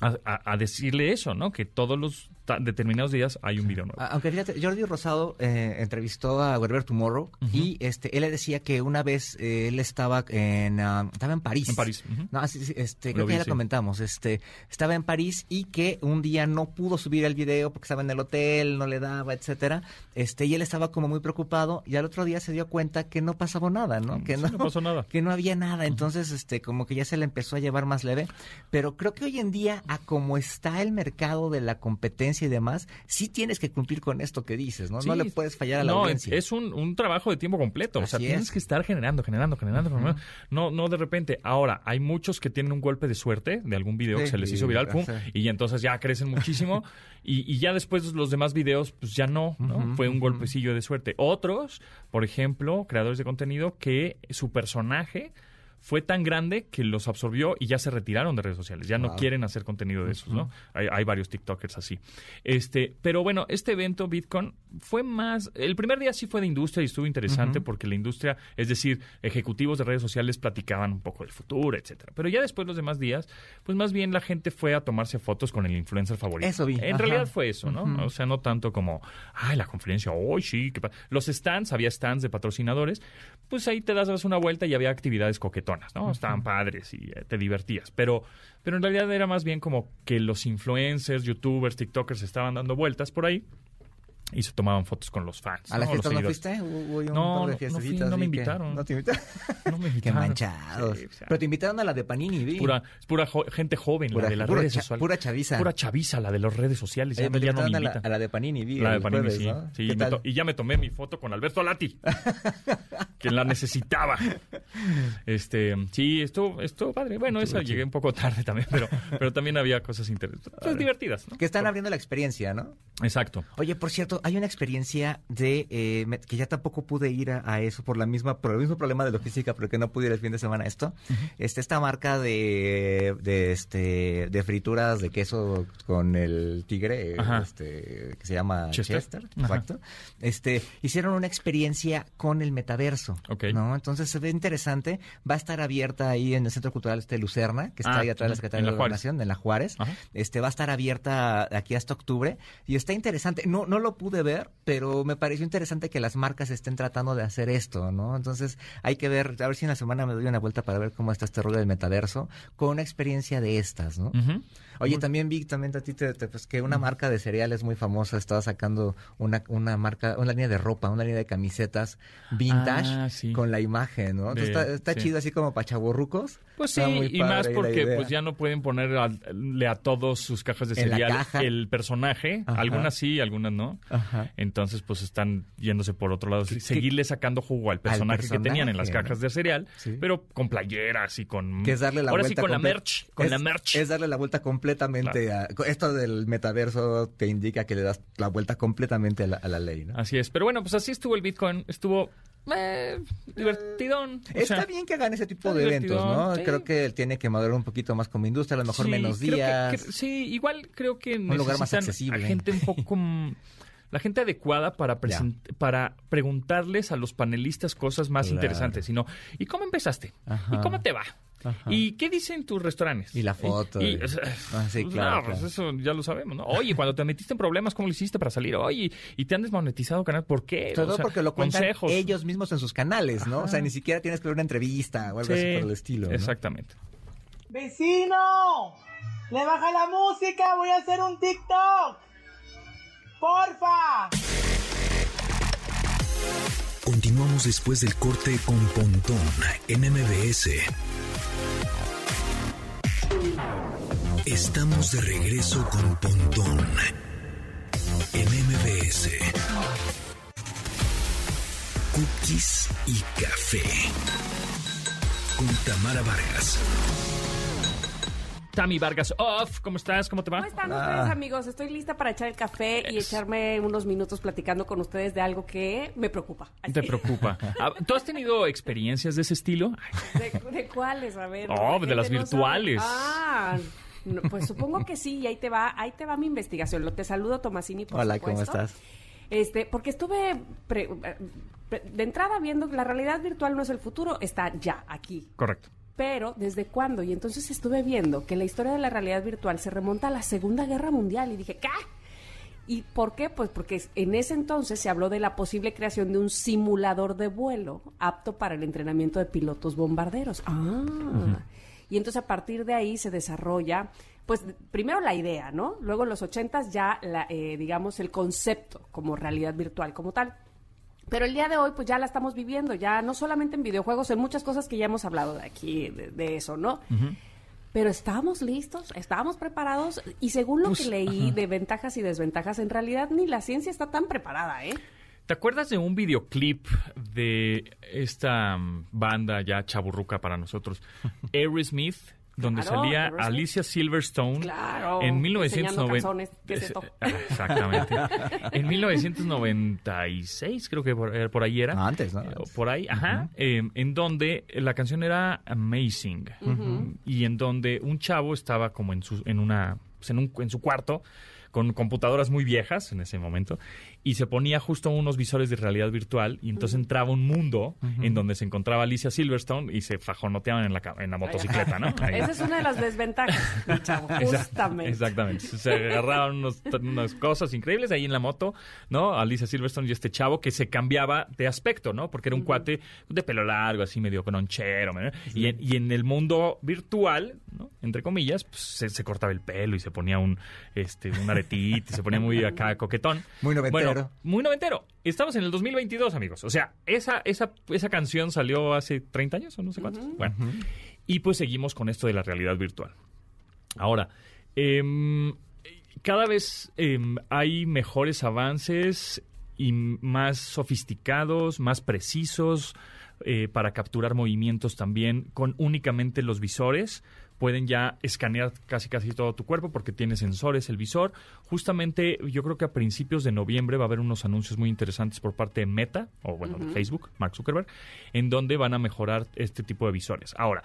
a, decirle eso, ¿no? Que todos los determinados días hay un video nuevo. Aunque fíjate, Jordi Rosado eh, entrevistó a Werber Tomorrow y este él le decía que una vez eh, él estaba en ah, estaba en París. En París, ujú. No, sí, sí, este, Lo creo que vi, ya lo sí. comentamos. Este, estaba en París y que un día no pudo subir el video porque estaba en el hotel, no le daba, etcétera. Este, y él estaba como muy preocupado y al otro día se dio cuenta que no pasaba nada, ¿no? Que Mm, Sí, no, no pasó nada. (laughs) que no había nada, entonces este como que ya se le empezó a llevar más leve, pero creo que hoy en día a como está el mercado de la competencia y demás, sí tienes que cumplir con esto que dices, ¿no? no le puedes fallar a la no, audiencia. es un, un trabajo de tiempo completo. o sea, tienes es. que estar generando, generando, generando. generando. No, no de repente. Ahora, hay muchos que tienen un golpe de suerte de algún video que se les hizo viral, pum, y entonces ya crecen muchísimo. (laughs) y, y ya después los demás videos, pues ya no, ¿no? Fue un golpecillo de suerte. Otros, por ejemplo, creadores de contenido que su personaje fue tan grande que los absorbió y ya se retiraron de redes sociales. Ya no quieren hacer contenido de esos, ¿no? Hay, hay varios TikTokers así. Este, pero bueno, este evento Bitcoin fue más. El primer día sí fue de industria y estuvo interesante porque la industria, es decir, ejecutivos de redes sociales platicaban un poco del futuro, etcétera. Pero ya después los demás días, pues más bien la gente fue a tomarse fotos con el influencer favorito. Eso vi, En ajá. realidad fue eso, ¿no? O sea, no tanto como, ay, la conferencia, hoy sí. qué pa-". Los stands, había stands de patrocinadores, pues ahí te das una vuelta y había actividades coquetonas, ¿no? Estaban padres y eh, te divertías. Pero, pero en realidad era más bien como que los influencers, youtubers, tiktokers estaban dando vueltas por ahí y se tomaban fotos con los fans. ¿A la ¿no? fiesta no fuiste? Hubo un No, par de no fui, fiestecitas, no me que- invitaron. ¿No te invitaron? (laughs) No me Qué invitaron. manchados. Sí, o sea, Pero te invitaron a la de Panini, vi. pura, es pura jo- gente joven, Pura- la de las redes sociales. pura chaviza. Pura chaviza, la de las redes sociales. Ya, te ya no me a la, invitan. a la de Panini, vi. La de Panini, jueves, sí. ¿Qué me y ya me tomé mi foto con Alberto Alati, (laughs) que la necesitaba. Este, sí, estuvo, estuvo padre. Bueno, esa llegué un poco tarde también, pero, pero también había cosas interesantes, pues, divertidas. Que están abriendo la experiencia, ¿no? Exacto. Oye, por cierto, hay una experiencia de eh, que ya tampoco pude ir a, a eso por la misma por el mismo problema de logística, pero que no pude ir el fin de semana a esto. Este esta marca de, de este de frituras de queso con el tigre, Ajá. este que se llama Chester. Exacto. Este hicieron una experiencia con el metaverso, Ok. ¿no? Entonces se ve interesante. Va a estar abierta ahí en el Centro Cultural este Lucerna, que está Ah, ahí atrás de la Secretaría de. Gobernación, en la Juárez. Ajá. Este va a estar abierta aquí hasta octubre y está interesante. No no lo pude ver, pero me pareció interesante que las marcas estén tratando de hacer esto, ¿no? Entonces hay que ver, a ver si en la semana me doy una vuelta para ver cómo está este rollo del metaverso con una experiencia de estas, ¿no? Oye, también vi también a ti te- te- pues, que una marca de cereales muy famosa estaba sacando una, una marca, una línea de ropa, una línea de camisetas vintage Ah, sí. con la imagen, ¿no? Entonces De- está, está sí. chido así como para chavorrucos. Pues sí, y más porque pues ya no pueden ponerle a todos sus cajas de cereal caja. el personaje. Ajá. Algunas sí, algunas no. Ajá. Entonces pues están yéndose por otro lado. Seguirle sacando jugo al personaje, que tenían en las cajas de cereal, Sí. pero con playeras y con... Que es darle la Ahora vuelta. sí con la merch. Con es- la merch. Es darle la vuelta completamente a. Esto del metaverso te indica que le das la vuelta completamente a la, a la ley, ¿no? Así es. Pero bueno, pues así estuvo el Bitcoin. Estuvo eh, divertidón. O Está sea, bien que hagan ese tipo de eventos, ¿no? sí. Creo que tiene que madurar un poquito más como industria, a lo mejor sí, menos que- días. que- sí, igual creo que Un lugar más accesible. a gente un poco... La gente adecuada para, para preguntarles a los panelistas cosas más Claro. interesantes, sino ¿y cómo empezaste? Ajá. ¿Y cómo te va? Ajá. ¿Y qué dicen tus restaurantes? Y la foto, Y, y- o sea, Ah, sí, pues, claro, no, pues claro. eso ya lo sabemos, ¿no? Oye, cuando te metiste en problemas, ¿cómo lo hiciste para salir? Oye, y te han desmonetizado canal, ¿por qué? Todo O sea, porque lo cuentan consejos. ellos mismos en sus canales, ¿no? O sea, ni siquiera tienes que ver una entrevista o algo así Sí, por el estilo. ¿no? Exactamente. ¡Vecino! ¡Le baja la música! ¡Voy a hacer un TikTok! ¡Porfa! Continuamos después del corte con Pontón en MBS. Estamos de regreso con Pontón en MBS. Cookies y café. Con Tamara Vargas. Tami Vargas Off, ¿cómo estás? ¿Cómo te va? ¿Cómo están Ah. ustedes, amigos? Estoy lista para echar el café y echarme unos minutos platicando con ustedes de algo que me preocupa. Te preocupa. Ah, ¿Tú has tenido experiencias de ese estilo? ¿De, de cuáles? A ver. Oh, de las sabe. virtuales. Ah, no, pues supongo que sí, y ahí te va, ahí te va mi investigación. Lo te saludo, Tomasini, por Hola, ¿cómo estás? Este, porque estuve pre- pre- de entrada viendo que la realidad virtual no es el futuro, está ya aquí. Correcto. Pero, ¿desde cuándo? Y entonces estuve viendo que la historia de la realidad virtual se remonta a la Segunda Guerra Mundial y dije, ¿qué? ¿Y por qué? Pues porque en ese entonces se habló de la posible creación de un simulador de vuelo apto para el entrenamiento de pilotos bombarderos. Ah. Y entonces a partir de ahí se desarrolla, pues primero la idea, ¿no? Luego en los ochentas ya, la, eh, digamos, el concepto como realidad virtual como tal. Pero el día de hoy, pues ya la estamos viviendo, ya no solamente en videojuegos, en muchas cosas que ya hemos hablado de aquí, de, de eso, ¿no? Pero estábamos listos, estábamos preparados y según lo Pues, que leí ajá. de ventajas y desventajas, en realidad ni la ciencia está tan preparada, ¿eh? ¿Te acuerdas de un videoclip de esta mm, banda ya chaburruca para nosotros, (laughs) Aerosmith, donde Claro, salía Aerosmith. Alicia Silverstone Claro, en enseñando 1990. calzones, ¿qué es esto? Ah, Exactamente. (laughs) en 1996, creo que por, eh, por ahí era. No, antes, ¿no? Eh, Por ahí, ajá. eh, en donde la canción era Amazing. Y en donde un chavo estaba como en su, en una, pues, en, un, en su cuarto con computadoras muy viejas en ese momento y se ponía justo unos visores de realidad virtual y entonces entraba un mundo en donde se encontraba Alicia Silverstone y se fajonoteaban en la, en la motocicleta, ¿no? Ahí. (laughs) Esa es una de las desventajas, chavo, (laughs) justamente. Exactamente. Se agarraban unos- unas cosas increíbles ahí en la moto, ¿no? Alicia Silverstone y este chavo que se cambiaba de aspecto, ¿no? Porque era un cuate de pelo largo, así medio cononchero. ¿no? Y, en, y en el mundo virtual, ¿no? Entre comillas, pues, se, se cortaba el pelo y se ponía un, este, un aretito, y se ponía muy acá coquetón. Muy noventero. Bueno, muy noventero. Estamos en el 2022, amigos. O sea, esa, esa, esa canción salió hace 30 años o no sé cuántos. Bueno, y pues seguimos con esto de la realidad virtual. Ahora, em, cada vez em, hay mejores avances y más sofisticados, más precisos eh, para capturar movimientos también con únicamente los visores. Pueden ya escanear casi casi todo tu cuerpo porque tiene sensores el visor. Justamente yo creo que a principios de noviembre va a haber unos anuncios muy interesantes por parte de Meta, o bueno, de Facebook, Mark Zuckerberg, en donde van a mejorar este tipo de visores. Ahora,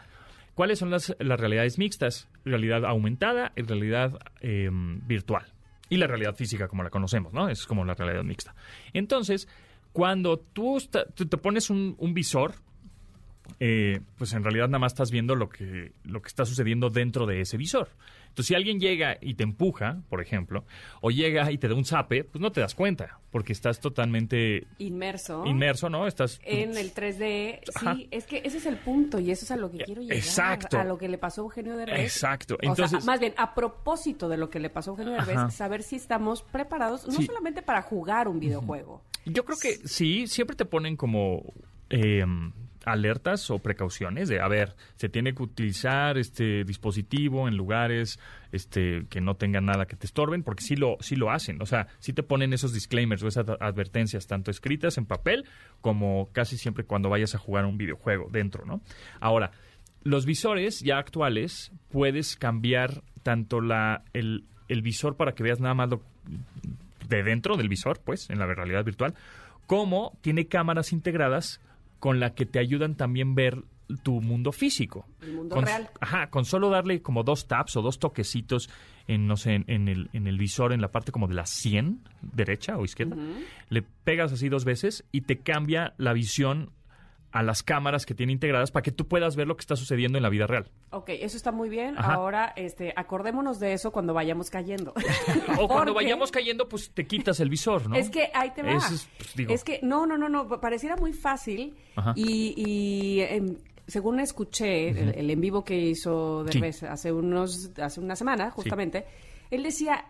¿Cuáles son las, las realidades mixtas? Realidad aumentada y realidad eh, virtual. Y la realidad física, como la conocemos, ¿no? Es como la realidad mixta. Entonces, cuando tú, te pones un, un visor, eh, pues en realidad nada más estás viendo lo que, lo que está sucediendo dentro de ese visor. Entonces, si alguien llega y te empuja, por ejemplo, o llega y te da un zape, pues no te das cuenta, porque estás totalmente Inmerso. inmerso, ¿no? Estás En el 3D, Ajá. sí, es que ese es el punto y eso es a lo que quiero llegar. Exacto. A lo que le pasó a Eugenio Derbez. Exacto. O sea, Entonces- más bien, a propósito de lo que le pasó a Eugenio Derbez, Ajá. saber si estamos preparados, no Sí. solamente para jugar un videojuego. Yo creo que sí, siempre te ponen como eh, alertas o precauciones de, a ver, se tiene que utilizar este dispositivo en lugares este que no tengan nada que te estorben, porque sí lo, sí lo hacen. O sea, sí te ponen esos disclaimers o esas advertencias, tanto escritas en papel como casi siempre cuando vayas a jugar un videojuego dentro, ¿no? Ahora, los visores ya actuales puedes cambiar tanto la, el, el visor para que veas nada más lo, de dentro del visor, pues, en la realidad virtual, como tiene cámaras integradas con la que te ayudan también ver tu mundo físico. El mundo Con- real. Ajá, con solo darle como dos taps o dos toquecitos en, no sé, en, en el, en el visor, en la parte como de la 100, derecha o izquierda, le pegas así dos veces y te cambia la visión a las cámaras que tiene integradas para que tú puedas ver lo que está sucediendo en la vida real. Ok, eso está muy bien. Ajá. Ahora, este, acordémonos de eso cuando vayamos cayendo. (laughs) O cuando (laughs) vayamos cayendo, pues te quitas el visor, ¿no? Es que ahí te va. Es, pues, digo- Es que, no, no, no, no, pareciera muy fácil. Ajá. Y, y, em, según escuché el, el en vivo que hizo Sí. Derbez hace, unos, hace una semana, justamente, él decía,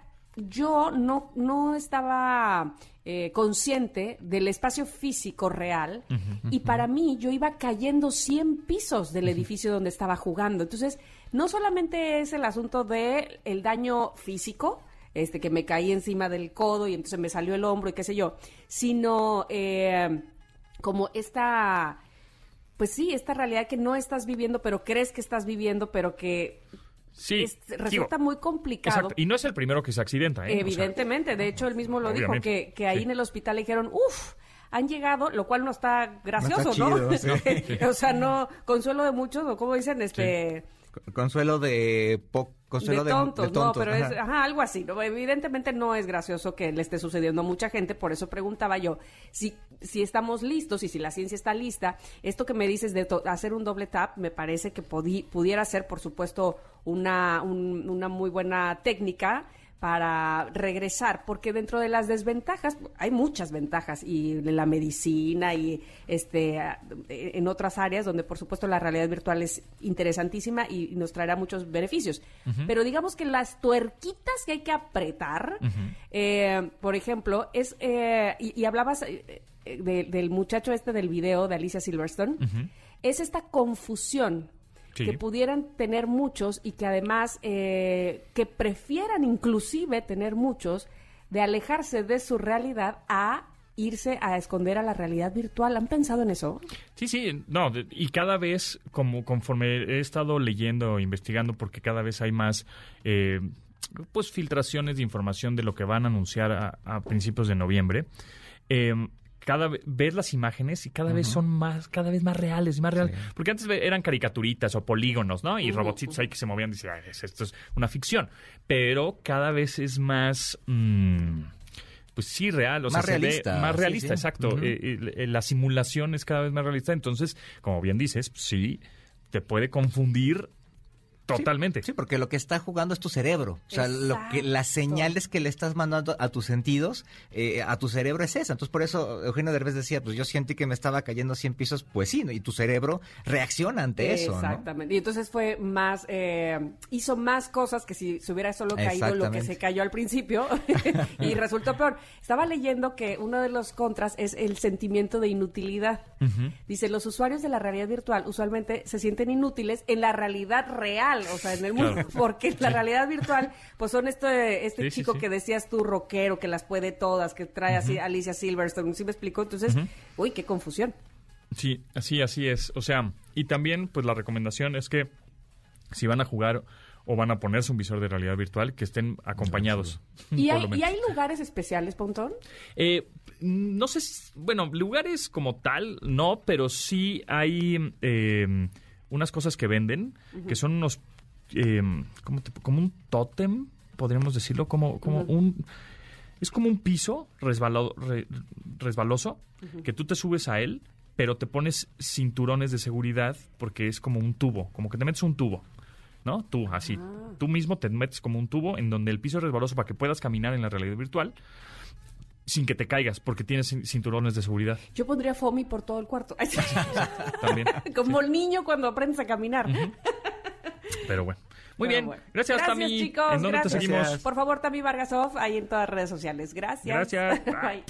yo no, no estaba eh, consciente del espacio físico real y para mí yo iba cayendo 100 pisos del edificio donde estaba jugando. Entonces, no solamente es el asunto de el daño físico, este que me caí encima del codo y entonces me salió el hombro y qué sé yo, sino eh, como esta, pues sí, esta realidad que no estás viviendo, pero crees que estás viviendo, pero que Sí, es- digo, resulta muy complicado. Exacto. Y no es el primero que se accidenta, ¿eh? O sea, Evidentemente, de hecho él mismo lo dijo, que, que ahí sí. en el hospital le dijeron, uff, han llegado, lo cual no está gracioso, ¿no? chido, sí. (laughs) o sea, no, consuelo de muchos, o como dicen, este... Consuelo de po- consuelo de tontos, de tontos, no, pero es ajá. algo así. ¿no? Evidentemente no es gracioso que le esté sucediendo a mucha gente, por eso preguntaba yo si, si estamos listos y si la ciencia está lista. Esto que me dices de hacer un doble tap me parece que pudiera ser, por supuesto, una, un- una muy buena técnica para regresar, porque dentro de las desventajas hay muchas ventajas y en la medicina y este en otras áreas donde por supuesto la realidad virtual es interesantísima y nos traerá muchos beneficios. Pero digamos que las tuerquitas que hay que apretar, eh, por ejemplo, es eh, y, y hablabas eh, eh, de- del muchacho este del video de Alicia Silverstone, es esta confusión Sí. que pudieran tener muchos y que además eh, que prefieran inclusive tener muchos de alejarse de su realidad a irse a esconder a la realidad virtual. ¿Han pensado en eso? Sí, sí, no, y cada vez, como conforme he estado leyendo, investigando, porque cada vez hay más, eh, pues, filtraciones de información de lo que van a anunciar a, a principios de noviembre, eh, cada vez ves las imágenes y cada vez son más, cada vez más reales y más reales. Porque antes eran caricaturitas o polígonos, ¿no? Y robotcitos ahí que se movían y dice, "Ay, es- esto es una ficción. Pero cada vez es más... mm, pues sí, real, o Más sea, se ve realista, más realista, sí. exacto. Eh, la simulación es cada vez más realista, entonces, como bien dices, sí, te puede confundir totalmente. Sí, porque lo que está jugando es tu cerebro. O sea, lo que las señales que le estás mandando a tus sentidos, eh, a tu cerebro es esa. Entonces, por eso Eugenio Derbez decía, pues yo sentí que me estaba cayendo 100 pisos. Pues sí, ¿no? y tu cerebro reacciona ante eso, ¿no? Exactamente. Y entonces fue más, eh, hizo más cosas que si se hubiera solo caído lo que se cayó al principio (laughs) y resultó peor. Estaba leyendo que uno de los contras es el sentimiento de inutilidad. Dice, los usuarios de la realidad virtual usualmente se sienten inútiles en la realidad real, o sea, en el mundo, Claro. porque la realidad virtual, pues son este, este Sí, chico sí. que decías tú, rockero, que las puede todas, que trae así Alicia Silverstone, ¿sí me explicó? Entonces, uy, qué confusión. Sí, así, así es. O sea, y también, pues la recomendación es que si van a jugar o van a ponerse un visor de realidad virtual, que estén acompañados. ¿Y hay, lo ¿Y menos. hay lugares especiales, Pontón? Eh, no sé, si- bueno, lugares como tal, no, pero sí hay eh, unas cosas que venden, que son unos, eh, ¿cómo te- como un tótem, podríamos decirlo, como, como un... Es como un piso resbalado- re- resbaloso, que tú te subes a él, pero te pones cinturones de seguridad porque es como un tubo, como que te metes un tubo. ¿No? Tú, así. Tú mismo te metes como un tubo en donde el piso es resbaloso para que puedas caminar en la realidad virtual sin que te caigas, porque tienes cin- cinturones de seguridad Yo pondría FOMI por todo el cuarto. (laughs) (laughs) también. Como el niño cuando aprendes a caminar. Pero bueno. Muy Pero bien. bueno. Gracias, Tami. chicos. ¿En dónde gracias. te seguimos? Por favor, Tami Vargasov, ahí en todas las redes sociales. Gracias. Gracias. (laughs) Bye.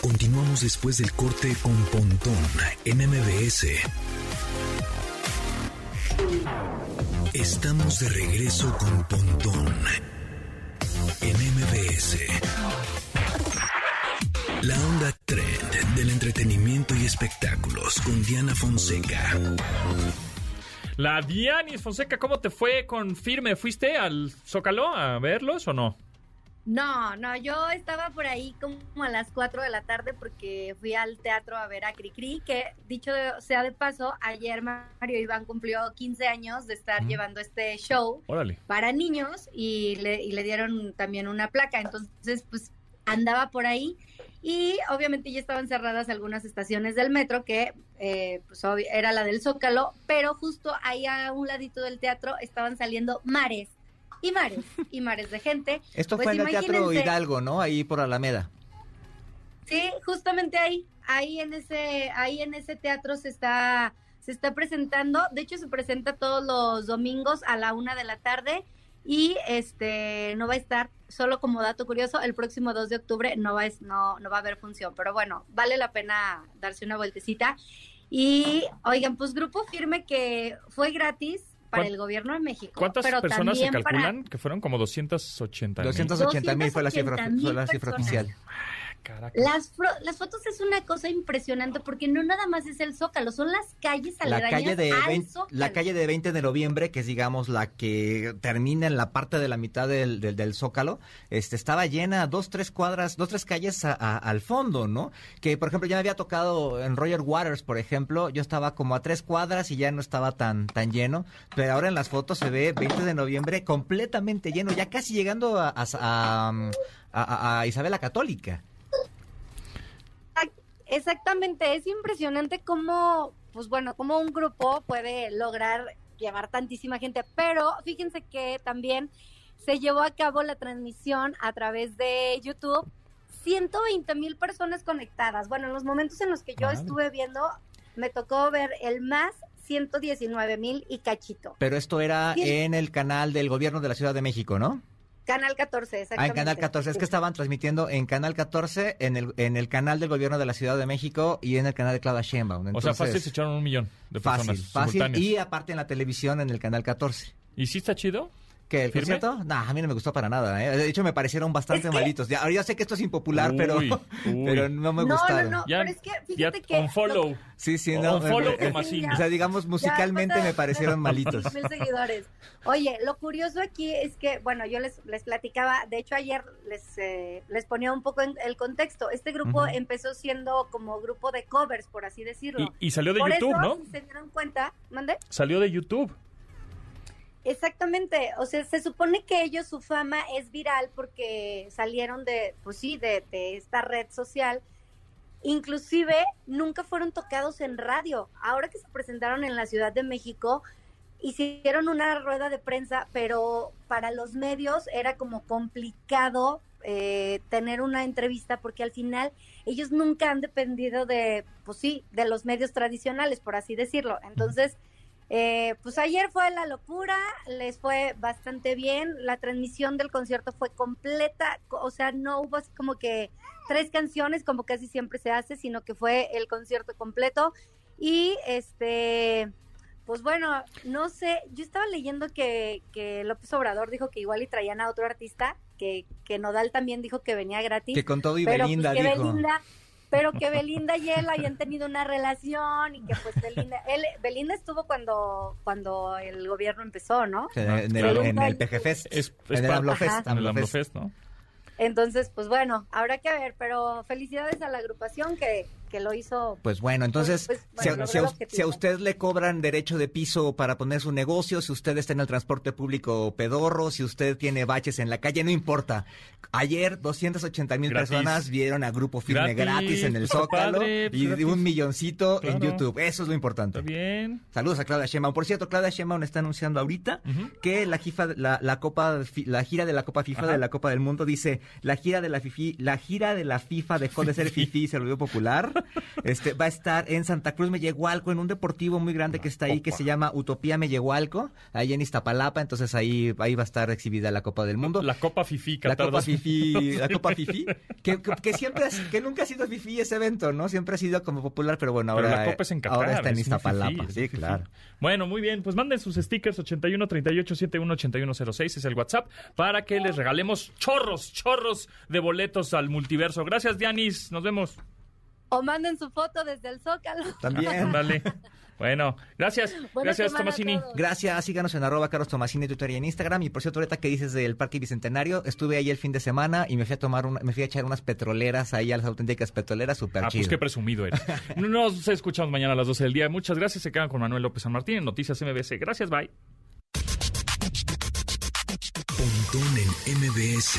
Continuamos después del corte con Pontón en MBS. Estamos de regreso con Pontón en MBS. La onda trend del entretenimiento y espectáculos con Diana Fonseca. La Dianis Fonseca, ¿cómo te fue con Firme? ¿Fuiste al Zócalo a verlos o no? No, no, yo estaba por ahí como a las 4 de la tarde porque fui al teatro a ver a Cricri, que dicho sea de paso, ayer Mario Iván cumplió 15 años de estar llevando este show Órale. para niños y le, y le dieron también una placa, entonces pues andaba por ahí y obviamente ya estaban cerradas algunas estaciones del metro que eh, pues era la del Zócalo, pero justo ahí a un ladito del teatro estaban saliendo mares y mares y mares de gente. Esto Pues fue en el Teatro Hidalgo, ¿no? Ahí por Alameda. Sí, justamente ahí, ahí en ese, ahí en ese teatro se está, se está presentando. De hecho, se presenta todos los domingos a la una de la tarde y este no va a estar. Solo como dato curioso, el próximo 2 de octubre no va, a es- no, no va a haber función, pero bueno, vale la pena darse una vueltecita. Y oigan, pues Grupo Firme que fue gratis para ¿Cuán- el gobierno de México. ¿Cuántas pero personas se también para- calculan? Que fueron como 280 mil. 280 mil fue la cifra, 280,000 fue la cifra oficial. Caracas. Las, las fotos es una cosa impresionante porque no nada más es el Zócalo, son las calles La aledañas calle, de al 20, Zócalo. la calle de 20 de noviembre, que es digamos la que termina en la parte de la mitad del, del, del Zócalo, este estaba llena dos, tres cuadras, dos, tres calles a- a- al fondo, ¿no? Que por ejemplo ya me había tocado en Roger Waters, por ejemplo, yo estaba como a tres cuadras y ya no estaba tan, tan lleno, pero ahora en las fotos se ve 20 de noviembre completamente lleno, ya casi llegando a, a, a- a- a Isabel la Católica. Exactamente, es impresionante cómo, pues bueno, cómo un grupo puede lograr llevar tantísima gente, pero fíjense que también se llevó a cabo la transmisión a través de YouTube, 120 mil personas conectadas. Bueno, en los momentos en los que yo estuve viendo, me tocó ver el más 119 mil y cachito. Pero esto era Sí. en el canal del gobierno de la Ciudad de México, ¿no? Canal 14, Ah, exactamente. en Canal 14. Es que estaban transmitiendo en Canal 14, en el, en el canal del gobierno de la Ciudad de México y en el canal de Claudia Sheinbaum. o sea, Entonces, fácil se echaron un millón de personas fácil, fácil. Y aparte en la televisión en el Canal 14. ¿Y sí está chido? ¿Qué, el ¿Firme? concierto? No, a mí no me gustó para nada. ¿eh? De hecho, me parecieron bastante malitos. Ya, ahora ya sé que esto es impopular, pero, Uy, (laughs) uy. pero no me No, gustaron. no, no, Ya- pero es que Ya, fíjate que... un follow. Sí, sí, O- no. o follow eh, Tomasini. O sea, digamos, musicalmente Ya, me parecieron malitos. mil seguidores. Oye, lo curioso aquí es que, bueno, yo les, les platicaba, de hecho ayer les, eh, les ponía un poco en el contexto. Este grupo empezó siendo como grupo de covers, por así decirlo. Y, y salió de por YouTube, eso, ¿no? si se dieron cuenta, ¿mande? Salió de YouTube. Exactamente, o sea, se supone que ellos, su fama es viral porque salieron de, pues sí, de, esta red social. Inclusive nunca fueron tocados en radio. Ahora que se presentaron en la Ciudad de México, hicieron una rueda de prensa, pero para los medios era como complicado eh, tener una entrevista porque al final ellos nunca han dependido de, pues sí, de los medios tradicionales, por así decirlo. Entonces, eh, pues ayer fue la locura, les fue bastante bien, la transmisión del concierto fue completa, co- o sea, no hubo así como que tres canciones como casi siempre se hace, sino que fue el concierto completo y este, pues bueno, no sé, yo estaba leyendo que, que López Obrador dijo que igual y traían a otro artista, que, que Nodal también dijo que venía gratis. Que con todo y pero, pues, Belinda que dijo. Belinda- pero que Belinda y él habían tenido una relación y que pues Belinda, él, Belinda estuvo cuando, cuando el gobierno empezó, ¿no? En el, Claro. en el PG Fest. Es- es en el. AMLOFest, ¿no? Entonces, pues bueno, habrá que ver, pero felicidades a la agrupación que, que lo hizo. Pues bueno, entonces, Pues, pues, si, a- si si usted le cobran derecho de piso para poner su negocio, si usted está en el transporte público pedorro, si usted tiene baches en la calle, no importa. Ayer 280 mil personas vieron a Grupo Firme Gratis, gratis, en el Zócalo padre, pues, y gratis. un milloncito en. YouTube. Eso es lo importante. Está bien. Saludos a Claudia Sheinbaum. Por cierto, Claudia Sheinbaum está anunciando ahorita que la, jifa- la, la Copa, la gira de la Copa FIFA Ajá. de la Copa del Mundo dice la gira de la FIFI, la gira de la FIFA dejó de ser FIFI y se volvió popular. Este va a estar en Santa Cruz Mellehualco en un deportivo muy grande que está ahí que se llama Utopía Mellehualco, ahí en Iztapalapa. Entonces ahí ahí va a estar exhibida la Copa del Mundo. La Copa Fifi, La Copa 2000. Fifi, la Copa Fifi, que, que, que siempre, que nunca ha sido Fifi ese evento, ¿no? Siempre ha sido como popular, pero bueno, Pero ahora, la Copa es en Qatar. ahora está en es Iztapalapa. es sí, claro. Bueno, muy bien. Pues manden sus stickers 81 38 71 81 06 es el WhatsApp para que les regalemos chorros, chorros de boletos al multiverso. Gracias, Dianis. Nos vemos. O manden su foto desde el Zócalo. (laughs) También. Dale. Bueno, gracias. Buena gracias, Tomasini. Gracias, síganos en arroba Carlos Tomasini Twitter y en Instagram. Y por cierto, ahorita que dices del Parque Bicentenario, estuve ahí el fin de semana y me fui a tomar una, me fui a echar unas petroleras ahí a las auténticas petroleras, súper Ah, chido. pues qué presumido eres. (laughs) Nos escuchamos mañana a las 12 del día. Muchas gracias. Se quedan con Manuel López San Martín en Noticias MBS. Gracias, bye. Pontón en MBS.